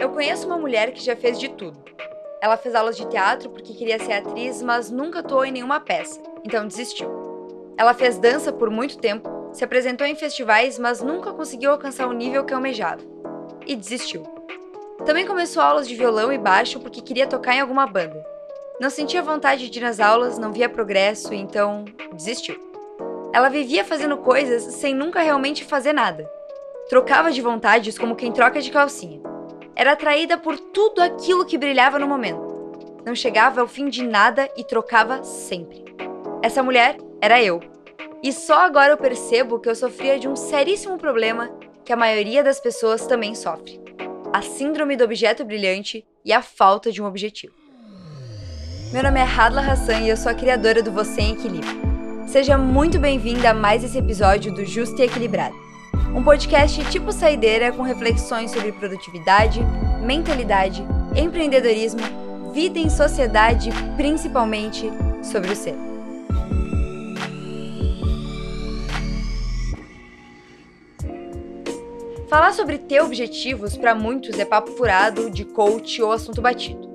Eu conheço uma mulher que já fez de tudo. Ela fez aulas de teatro porque queria ser atriz, mas nunca atuou em nenhuma peça, então desistiu. Ela fez dança por muito tempo, se apresentou em festivais, mas nunca conseguiu alcançar o nível que almejava. E desistiu. Também começou aulas de violão e baixo porque queria tocar em alguma banda. Não sentia vontade de ir nas aulas, não via progresso, então desistiu. Ela vivia fazendo coisas sem nunca realmente fazer nada. Trocava de vontades como quem troca de calcinha era atraída por tudo aquilo que brilhava no momento. Não chegava ao fim de nada e trocava sempre. Essa mulher era eu. E só agora eu percebo que eu sofria de um seríssimo problema que a maioria das pessoas também sofre: a síndrome do objeto brilhante e a falta de um objetivo. Meu nome é Hadla Hassan e eu sou a criadora do Você em Equilíbrio. Seja muito bem-vinda a mais esse episódio do Justo e Equilibrado um podcast tipo saideira com reflexões sobre produtividade, mentalidade, empreendedorismo, vida em sociedade e principalmente sobre o ser. Falar sobre ter objetivos para muitos é papo furado, de coach ou assunto batido.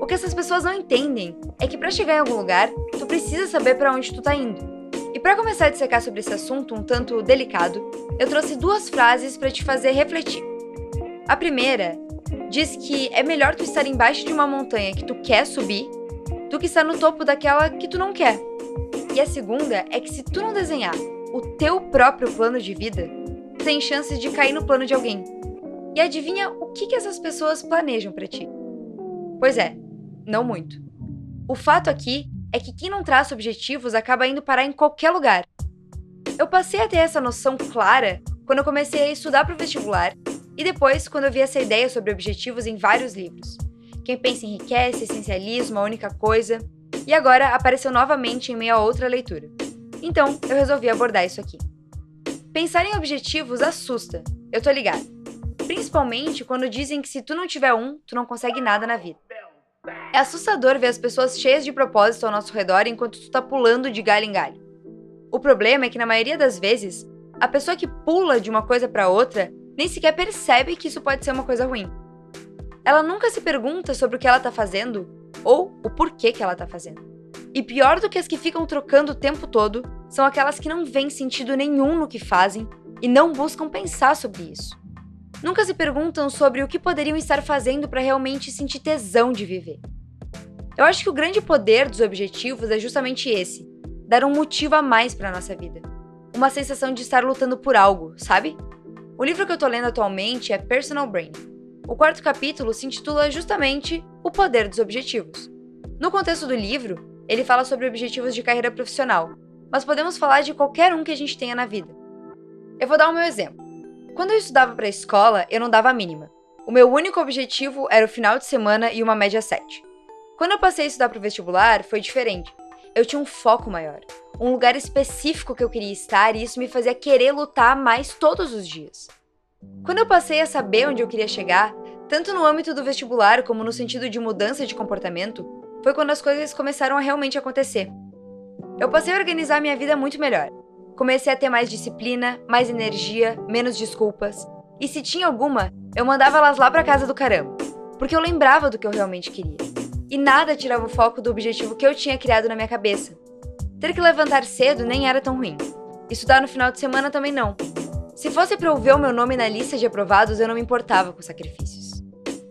O que essas pessoas não entendem é que para chegar em algum lugar, tu precisa saber para onde tu tá indo. E para começar a dissecar sobre esse assunto um tanto delicado, eu trouxe duas frases para te fazer refletir. A primeira diz que é melhor tu estar embaixo de uma montanha que tu quer subir do que estar no topo daquela que tu não quer. E a segunda é que se tu não desenhar o teu próprio plano de vida, tem chances de cair no plano de alguém. E adivinha o que, que essas pessoas planejam para ti? Pois é, não muito. O fato aqui é que quem não traça objetivos acaba indo parar em qualquer lugar. Eu passei a ter essa noção clara quando eu comecei a estudar para o vestibular e depois quando eu vi essa ideia sobre objetivos em vários livros. Quem pensa enriquece, essencialismo, a única coisa. E agora apareceu novamente em meio a outra leitura. Então, eu resolvi abordar isso aqui. Pensar em objetivos assusta, eu tô ligado. Principalmente quando dizem que se tu não tiver um, tu não consegue nada na vida. É assustador ver as pessoas cheias de propósito ao nosso redor enquanto tu tá pulando de galho em galho. O problema é que na maioria das vezes, a pessoa que pula de uma coisa para outra nem sequer percebe que isso pode ser uma coisa ruim. Ela nunca se pergunta sobre o que ela tá fazendo ou o porquê que ela tá fazendo. E pior do que as que ficam trocando o tempo todo são aquelas que não veem sentido nenhum no que fazem e não buscam pensar sobre isso nunca se perguntam sobre o que poderiam estar fazendo para realmente sentir tesão de viver. Eu acho que o grande poder dos objetivos é justamente esse: dar um motivo a mais para nossa vida. Uma sensação de estar lutando por algo, sabe? O livro que eu tô lendo atualmente é Personal Brain. O quarto capítulo se intitula justamente O Poder dos Objetivos. No contexto do livro, ele fala sobre objetivos de carreira profissional, mas podemos falar de qualquer um que a gente tenha na vida. Eu vou dar o meu exemplo. Quando eu estudava para a escola, eu não dava a mínima. O meu único objetivo era o final de semana e uma média 7. Quando eu passei a estudar para o vestibular, foi diferente. Eu tinha um foco maior, um lugar específico que eu queria estar e isso me fazia querer lutar mais todos os dias. Quando eu passei a saber onde eu queria chegar, tanto no âmbito do vestibular como no sentido de mudança de comportamento, foi quando as coisas começaram a realmente acontecer. Eu passei a organizar minha vida muito melhor. Comecei a ter mais disciplina, mais energia, menos desculpas. E se tinha alguma, eu mandava elas lá para casa do caramba, porque eu lembrava do que eu realmente queria. E nada tirava o foco do objetivo que eu tinha criado na minha cabeça. Ter que levantar cedo nem era tão ruim. Estudar no final de semana também não. Se fosse para eu ver o meu nome na lista de aprovados, eu não me importava com sacrifícios.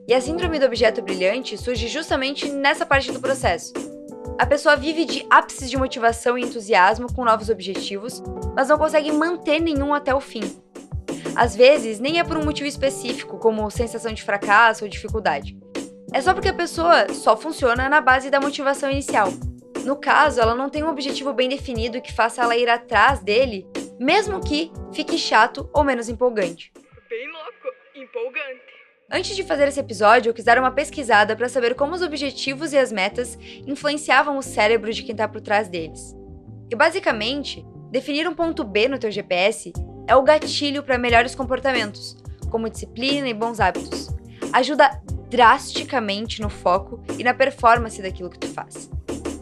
E a síndrome do objeto brilhante surge justamente nessa parte do processo, a pessoa vive de ápices de motivação e entusiasmo com novos objetivos, mas não consegue manter nenhum até o fim. Às vezes, nem é por um motivo específico, como sensação de fracasso ou dificuldade. É só porque a pessoa só funciona na base da motivação inicial. No caso, ela não tem um objetivo bem definido que faça ela ir atrás dele, mesmo que fique chato ou menos empolgante. Bem louco, empolgante. Antes de fazer esse episódio, eu quis dar uma pesquisada para saber como os objetivos e as metas influenciavam o cérebro de quem está por trás deles. E basicamente, definir um ponto B no teu GPS é o gatilho para melhores comportamentos, como disciplina e bons hábitos. Ajuda drasticamente no foco e na performance daquilo que tu faz.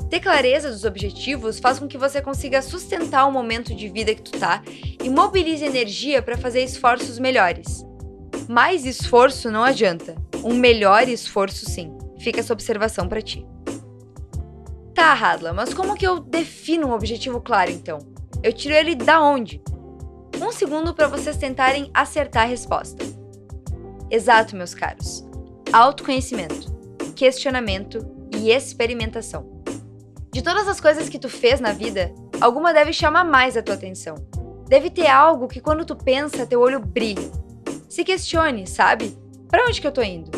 Ter clareza dos objetivos faz com que você consiga sustentar o momento de vida que tu tá e mobilize energia para fazer esforços melhores. Mais esforço não adianta. Um melhor esforço sim. Fica essa observação para ti. Tá, Hadla, mas como que eu defino um objetivo claro então? Eu tiro ele da onde? Um segundo para vocês tentarem acertar a resposta. Exato, meus caros. Autoconhecimento, questionamento e experimentação. De todas as coisas que tu fez na vida, alguma deve chamar mais a tua atenção. Deve ter algo que quando tu pensa, teu olho brilha. Se questione, sabe? Para onde que eu tô indo?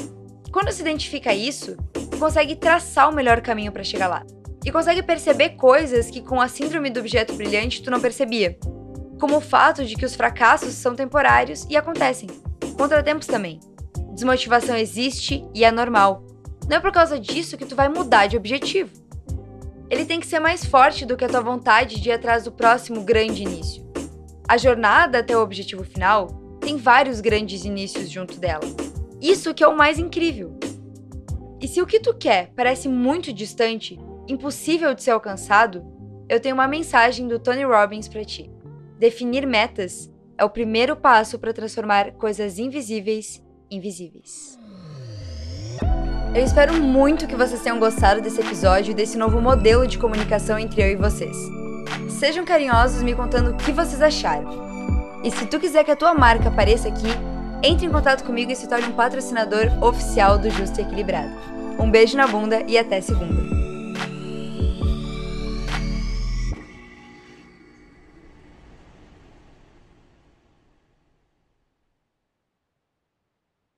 Quando se identifica isso, consegue traçar o melhor caminho para chegar lá. E consegue perceber coisas que com a síndrome do objeto brilhante tu não percebia. Como o fato de que os fracassos são temporários e acontecem. Contratempos também. Desmotivação existe e é normal. Não é por causa disso que tu vai mudar de objetivo ele tem que ser mais forte do que a tua vontade de ir atrás do próximo grande início. A jornada até o objetivo final tem vários grandes inícios junto dela. Isso que é o mais incrível. E se o que tu quer parece muito distante, impossível de ser alcançado, eu tenho uma mensagem do Tony Robbins para ti. Definir metas é o primeiro passo para transformar coisas invisíveis em visíveis. Eu espero muito que vocês tenham gostado desse episódio e desse novo modelo de comunicação entre eu e vocês. Sejam carinhosos me contando o que vocês acharam. E se tu quiser que a tua marca apareça aqui, entre em contato comigo e se torne um patrocinador oficial do Justo e Equilibrado. Um beijo na bunda e até segunda.